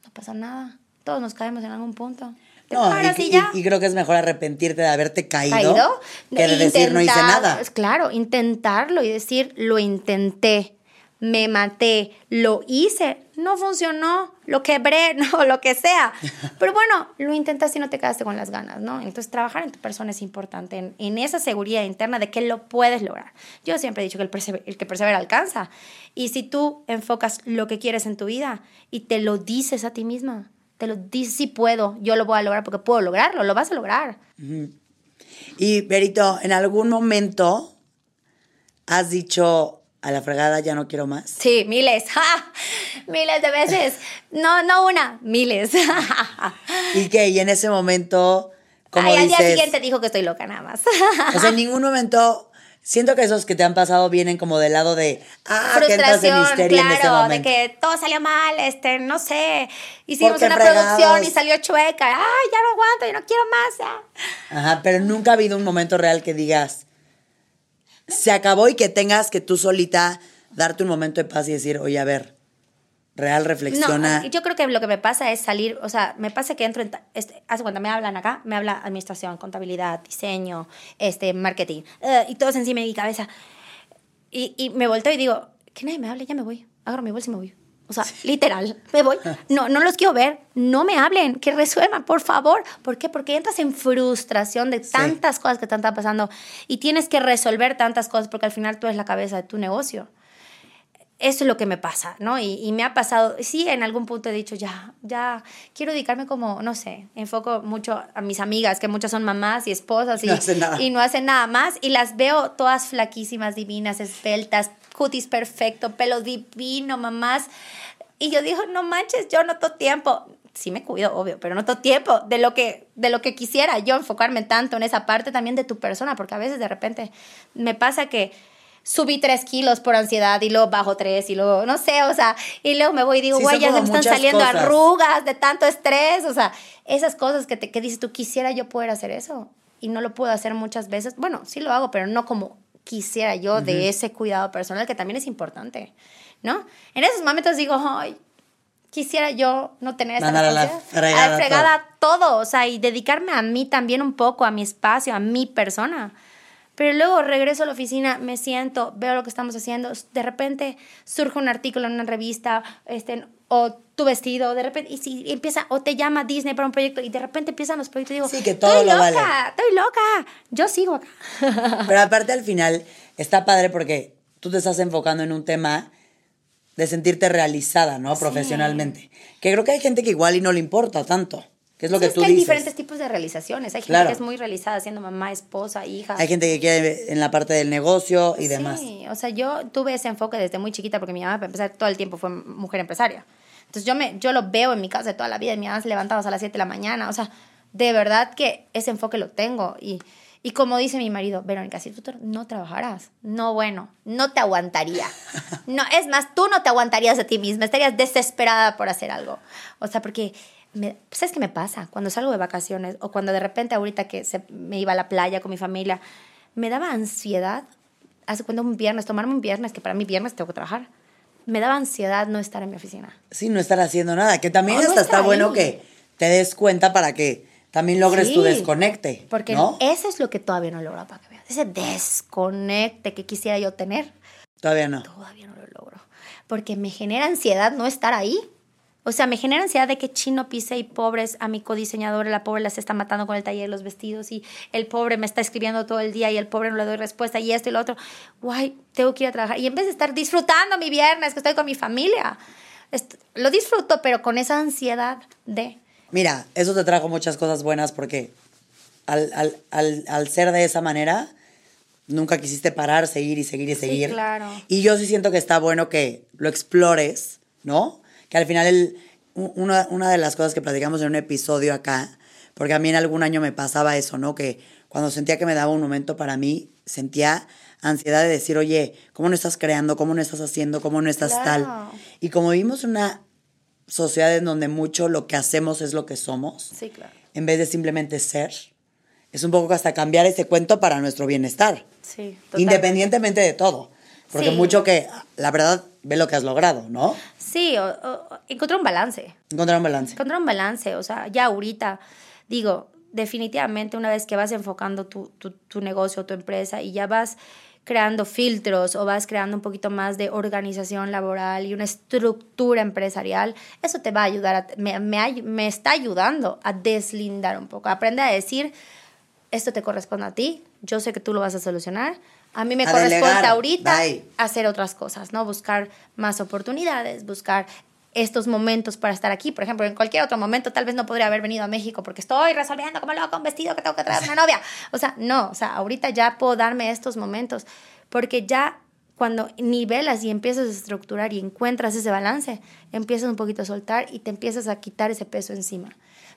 No pasa nada. Todos nos caemos en algún punto. Te No, paras y, y, y- ya. y creo que es mejor arrepentirte de haberte caído, caído. que de decir no hice nada. Claro, intentarlo y decir, lo intenté, me maté, lo hice, no funcionó, lo quebré, no, lo que sea. Pero bueno, lo intentaste y no te quedaste con las ganas, ¿no? Entonces, trabajar en tu persona es importante, en, en esa seguridad interna de que lo puedes lograr. Yo siempre he dicho que el, persever- el que persevera alcanza. Y si tú enfocas lo que quieres en tu vida y te lo dices a ti misma, te lo dices, sí puedo, yo lo voy a lograr porque puedo lograrlo, lo vas a lograr. Y Berito, ¿en algún momento has dicho a la fregada ya no quiero más? Sí, miles, ¡ja! miles de veces. No, no una, miles. ¿Y qué? Y en ese momento, como Ay, al dices, día siguiente dijo que estoy loca nada más. o sea, en ningún momento siento que esos que te han pasado vienen como del lado de ah, que entras en Frustración, histeria en ese claro, de que todo salió mal, este, no sé, hicimos ¿Por qué una fregados? producción y salió chueca, ay, ya no aguanto, yo no quiero más, ya. Ajá, pero nunca ha habido un momento real que digas se acabó y que tengas que tú solita darte un momento de paz y decir, oye, a ver, real reflexiona. No, yo creo que lo que me pasa es salir, o sea, me pasa que entro en, este, hace cuando me hablan acá, me habla administración, contabilidad, diseño, este, marketing, eh, y todo es encima de mi cabeza. Y, y me volteo y digo, que nadie me hable, ya me voy, agarro mi bolsa y me voy. O sea, literal, me voy. No, no los quiero ver, no me hablen, que resuelvan, por favor. ¿Por qué? Porque entras en frustración de tantas cosas que te están pasando y tienes que resolver tantas cosas porque al final tú eres la cabeza de tu negocio eso es lo que me pasa, ¿no? Y, y me ha pasado, sí, en algún punto he dicho, ya, ya, quiero dedicarme como, no sé, enfoco mucho a mis amigas, que muchas son mamás y esposas y No hacen nada. y no hacen nada más, y las veo todas flaquísimas, divinas, esbeltas, cutis perfecto, pelo divino, mamás. Y yo digo, no manches, yo no tengo tiempo. Sí me cuido, obvio, pero no tengo tiempo de lo que de lo que quisiera yo enfocarme tanto en esa parte también de tu persona, porque a veces de repente me pasa que subí tres kilos por ansiedad y luego bajo tres y luego, no sé, o sea, y luego me voy y digo, Sí, güey, son ya se me están saliendo cosas. arrugas de tanto estrés, o sea, esas cosas que, te, que dices tú, quisiera yo poder hacer eso y no lo puedo hacer muchas veces. Bueno, sí lo hago, pero no como quisiera yo de ese cuidado personal que también es importante, ¿no? En esos momentos digo, ay, quisiera yo no tener esa a la fregada A la fregada todo, o sea, y dedicarme a mí también un poco, a mi espacio, a mi persona. Pero luego regreso a la oficina, me siento, veo lo que estamos haciendo, de repente surge un artículo en una revista, este, o tu vestido, de repente, y si empieza, o te llama Disney para un proyecto, y de repente empiezan los proyectos, y digo, sí, que todo estoy lo loca, vale. estoy loca, yo sigo acá. Pero aparte al final está padre porque tú te estás enfocando en un tema de sentirte realizada, ¿no? Profesionalmente. Que creo que hay gente que igual y no le importa tanto. Que es lo que es tú hay diferentes tipos de realizaciones. Hay gente Claro. que es muy realizada siendo mamá, esposa, hija. Hay gente que quiere en la parte del negocio y demás. Sí, o sea, yo tuve ese enfoque desde muy chiquita porque mi mamá, para empezar, todo el tiempo fue mujer empresaria. Entonces yo, me, yo lo veo en mi casa de toda la vida. Mi mamá se levantaba a las 7 de la mañana. O sea, de verdad que ese enfoque lo tengo. Y, y como dice mi marido, Verónica, si tú no trabajaras, no bueno, no te aguantaría. No, es más, tú no te aguantarías a ti misma, estarías desesperada por hacer algo. O sea, porque, me, ¿sabes qué me pasa? Cuando salgo de vacaciones o cuando de repente ahorita que se, me iba a la playa con mi familia, me daba ansiedad hace cuando un viernes, tomarme un viernes, que para mí viernes tengo que trabajar, me daba ansiedad no estar en mi oficina. Sí, no estar haciendo nada. Que también No, no está bueno que te des cuenta para que también logres tu Sí, desconecte. Porque ¿no? eso es lo que todavía no he logrado para que veas. Ese desconecte que quisiera yo tener, Todavía no. todavía no lo logro. Porque me genera ansiedad no estar ahí. O sea, me genera ansiedad de que chino pise y pobres a mi codiseñadora, la pobre la se está matando con el taller de los vestidos y el pobre me está escribiendo todo el día y el pobre no le doy respuesta y esto y lo otro. Guay, tengo que ir a trabajar. Y en vez de estar disfrutando mi viernes, que estoy con mi familia, lo disfruto, pero con esa ansiedad de... Mira, eso te trajo muchas cosas buenas porque al, al, al, al ser de esa manera, nunca quisiste parar, seguir y seguir y Sí, seguir. claro. Y yo sí siento que está bueno que lo explores, ¿no? Que al final el, una, una de las cosas que platicamos en un episodio acá, porque a mí en algún año me pasaba eso, ¿no? Que cuando sentía que me daba un momento para mí, sentía ansiedad de decir, oye, ¿cómo no estás creando? ¿Cómo no estás haciendo? ¿Cómo no estás Claro. tal? Y como vivimos una sociedad en donde mucho lo que hacemos es lo que somos, Sí, claro. en vez de simplemente ser, es un poco hasta cambiar ese cuento para nuestro bienestar, Sí, totalmente. independientemente de todo. Porque Sí. mucho que, la verdad, ve lo que has logrado, ¿no? Sí, o, o- encontrar un balance. Encontrar un balance. Encontrar un balance, o sea, ya ahorita, digo, definitivamente una vez que vas enfocando tu, tu, tu negocio, tu empresa y ya vas creando filtros o vas creando un poquito más de organización laboral y una estructura empresarial, eso te va a ayudar, a, me, me, me está ayudando a deslindar un poco, a aprender a decir, esto te corresponde a ti, yo sé que tú lo vas a solucionar, a mí me A corresponde delegar, ahorita bye. hacer otras cosas, ¿no? Buscar más oportunidades, buscar estos momentos para estar aquí. Por ejemplo, en cualquier otro momento tal vez no podría haber venido a México porque estoy resolviendo como loca un vestido que tengo que traer a una novia. O sea, no, o sea, ahorita ya puedo darme estos momentos porque ya cuando nivelas y empiezas a estructurar y encuentras ese balance, empiezas un poquito a soltar y te empiezas a quitar ese peso encima.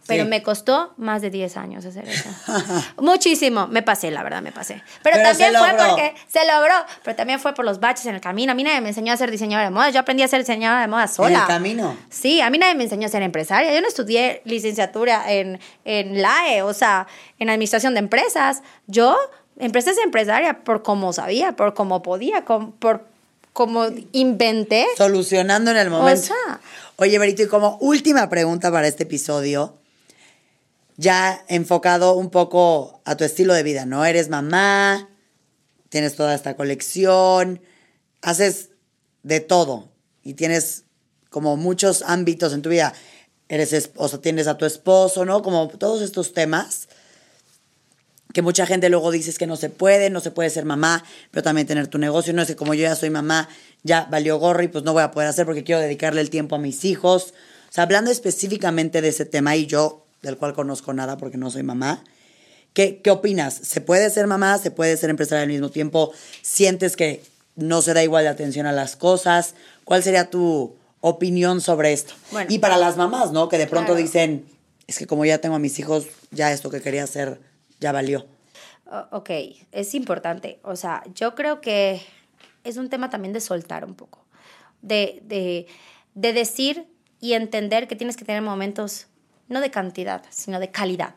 Pero Sí. me costó más de 10 años hacer eso. Muchísimo. Me pasé, la verdad, me pasé. Pero, Pero también fue porque se logró. Pero también fue por los baches en el camino. A mí nadie me enseñó a ser diseñadora de moda. Yo aprendí a ser diseñadora de moda sola. En el camino. Sí, a mí nadie me enseñó a ser empresaria. Yo no estudié licenciatura en, en LAE, o sea, en administración de empresas. Yo empecé a ser empresaria por cómo sabía, por cómo podía, com- por cómo inventé. Solucionando en el momento. sea. Oye, Berito, y como última pregunta para este episodio, ya enfocado un poco a tu estilo de vida, ¿no? Eres mamá, tienes toda esta colección, haces de todo y tienes como muchos ámbitos en tu vida. Eres esposa, tienes a tu esposo, ¿no? Como todos estos temas que mucha gente luego dice es que no se puede, no se puede ser mamá, pero también tener tu negocio. No es que como yo ya soy mamá, ya valió gorro y pues no voy a poder hacer porque quiero dedicarle el tiempo a mis hijos. O sea, hablando específicamente de ese tema y yo, del cual conozco nada porque no soy mamá, ¿qué, qué opinas? ¿Se puede ser mamá? ¿Se puede ser empresaria al mismo tiempo? ¿Sientes que no se da igual de atención a las cosas? ¿Cuál sería tu opinión sobre esto? Bueno. y para las mamás, ¿no? Que de pronto Claro. dicen, es que como ya tengo a mis hijos, ya esto que quería hacer ya valió. Ok, es importante. O sea, yo creo que es un tema también de soltar un poco. De, de, de decir y entender que tienes que tener momentos no de cantidad, sino de calidad.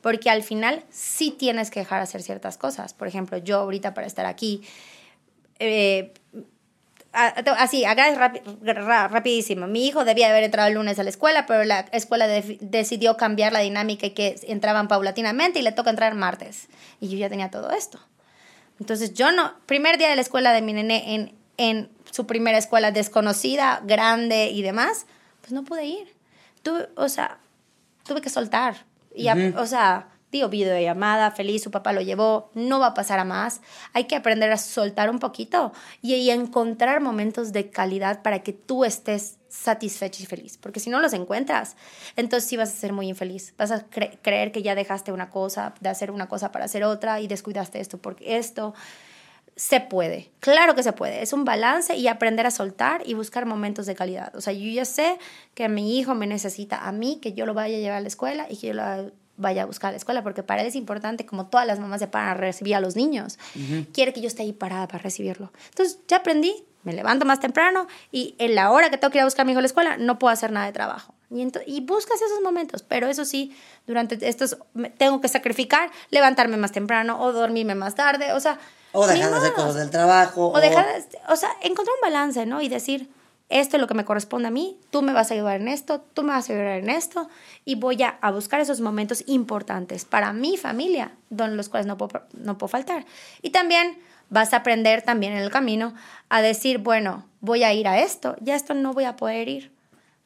Porque al final sí tienes que dejar hacer ciertas cosas. Por ejemplo, yo ahorita para estar aquí, eh, así, acá es rapi- ra- rapidísimo. Mi hijo debía haber entrado el lunes a la escuela, pero la escuela de- decidió cambiar la dinámica y que entraban paulatinamente y le toca entrar martes. Y yo ya tenía todo esto. Entonces yo no, primer día de la escuela de mi nene en, en su primera escuela desconocida, grande y demás, pues no pude ir. Tuve, o sea, tuve que soltar. Y, o sea, digo, videollamada, feliz, su papá lo llevó, no va a pasar a más. Hay que aprender a soltar un poquito y, y encontrar momentos de calidad para que tú estés satisfecho y feliz, porque si no los encuentras, entonces sí vas a ser muy infeliz. Vas a creer que ya dejaste una cosa, de hacer una cosa para hacer otra y descuidaste esto porque esto se puede, claro que se puede, es un balance y aprender a soltar y buscar momentos de calidad. O sea, yo ya sé que mi hijo me necesita a mí, que yo lo vaya a llevar a la escuela y que yo lo vaya a buscar a la escuela, porque para él es importante, como todas las mamás se paran a recibir a los niños, quiere que yo esté ahí parada para recibirlo. Entonces, ya aprendí, me levanto más temprano y en la hora que tengo que ir a buscar a mi hijo a la escuela no puedo hacer nada de trabajo. Y, y buscas esos momentos, pero eso sí, durante estos tengo que sacrificar, levantarme más temprano o dormirme más tarde, o sea, o dejar de hacer cosas del trabajo. O, dejar, o sea, encontrar un balance, ¿no? Y decir, esto es lo que me corresponde a mí, tú me vas a ayudar en esto, tú me vas a ayudar en esto, y voy a, a buscar esos momentos importantes para mi familia, donde los cuales no puedo, no puedo faltar. Y también vas a aprender también en el camino a decir, bueno, voy a ir a esto, ya esto no voy a poder ir,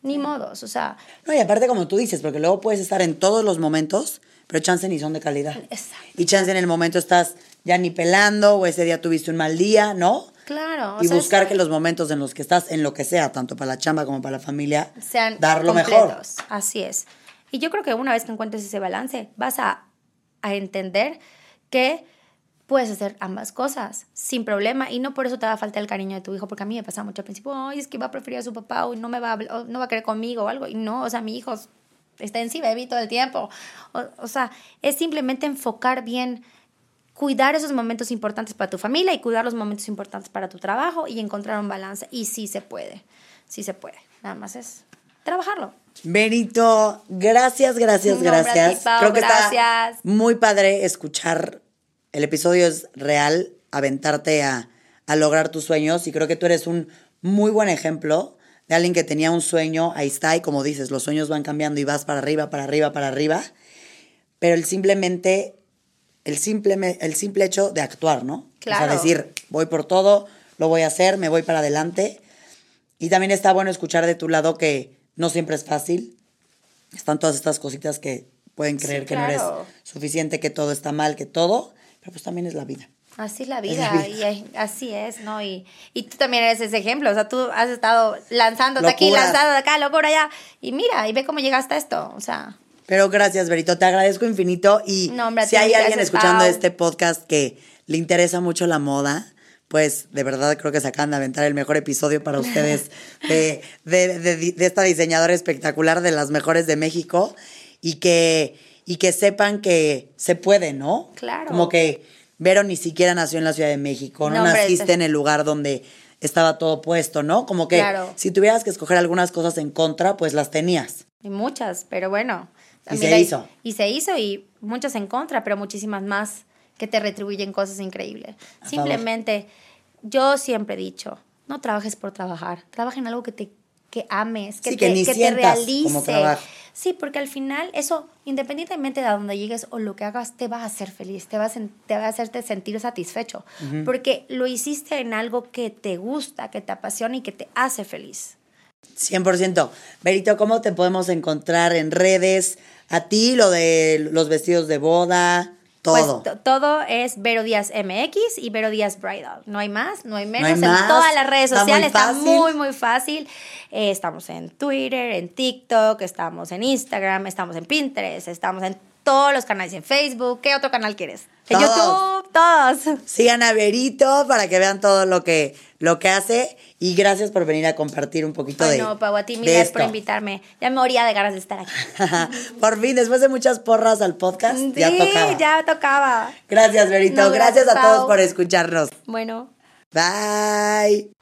ni modos, o sea. No, y aparte como tú dices, porque luego puedes estar en todos los momentos, pero chance ni son de calidad. Exacto. Y chance en el momento estás ya ni pelando o ese día tuviste un mal día, ¿no? Claro. y buscar que los momentos en los que estás, en lo que sea, tanto para la chamba como para la familia, sean dar lo mejor. Así es. Y yo creo que una vez que encuentres ese balance, vas a, a entender que puedes hacer ambas cosas sin problema y no por eso te va a faltar el cariño de tu hijo, porque a mí me pasa mucho al principio, ay, es que va a preferir a su papá o no me va a, o no va a querer conmigo o algo. Y no, o sea, mi hijo está en sí, baby, todo el tiempo. O, o sea, es simplemente enfocar bien cuidar esos momentos importantes para tu familia y cuidar los momentos importantes para tu trabajo y encontrar un balance. Y sí se puede, sí se puede. Nada más es trabajarlo. Benito, gracias, gracias, No, ti, gracias. Creo que gracias. está muy padre escuchar. El episodio es real, aventarte a, a lograr tus sueños y creo que tú eres un muy buen ejemplo de alguien que tenía un sueño, ahí está, y como dices, los sueños van cambiando y vas para arriba, para arriba, para arriba, pero el simplemente, el simple, me- el simple hecho de actuar, ¿no? O Claro. sea, decir, voy por todo, lo voy a hacer, me voy para adelante. Y también está bueno escuchar de tu lado que no siempre es fácil. Están todas estas cositas que pueden creer que no eres suficiente, que todo está mal, que todo, pero pues también es la vida. Así es la la vida, y así es, ¿no? Y, y tú también eres ese ejemplo, o sea, tú has estado lanzándote aquí, Locuras. lanzándote acá, locura allá, y mira, y ve cómo llegaste a esto, o sea, Pero gracias, Berito, te agradezco infinito. Y No, hombre, a si hay alguien gracias, escuchando Pau. este podcast que le interesa mucho la moda, pues de verdad creo que se acaban de aventar el mejor episodio para ustedes de, de, de- de esta diseñadora espectacular de las mejores de México y que, y que sepan que se puede, ¿no? Claro. Como que Vero ni siquiera nació en la Ciudad de México, no, naciste te- en el lugar donde estaba todo puesto, ¿no? Como que Claro. si tuvieras que escoger algunas cosas en contra, pues las tenías. y muchas, pero bueno. Y se hay- hizo. Y se hizo, y muchas en contra, pero muchísimas más que te retribuyen cosas increíbles. A favor. Simplemente, yo siempre he dicho, no trabajes por trabajar, trabaja en algo que te que ames, que, Sí, te, que ni que te realice. Sí, porque al final eso, independientemente de a dónde llegues o lo que hagas, te va a hacer feliz, te va a, te va a hacerte sentir satisfecho, porque lo hiciste en algo que te gusta, que te apasiona y que te hace feliz. 100%. Berito, ¿cómo te podemos encontrar en redes? A ti, lo de los vestidos de boda, todo. Pues to- todo es Vero Díaz MX y Vero Díaz Bridal. No hay más, no hay menos. hay en más, todas las redes está muy sociales está fácil. muy, muy fácil. Eh, estamos en Twitter, en TikTok, estamos en Instagram, estamos en Pinterest, estamos en todos los canales, en Facebook. ¿Qué otro canal quieres? En Todos. YouTube, todos. Sigan a Berito para que vean todo lo que, lo que hace. Y gracias por venir a compartir un poquito de. Ay, no, Pau, a ti mil de gracias por invitarme. Ya me moría de ganas de estar aquí. por fin, después de muchas porras al podcast, ya sí, tocaba. ya tocaba. Gracias, Berito. No, gracias, gracias, a todos por escucharnos. Bueno. Bye.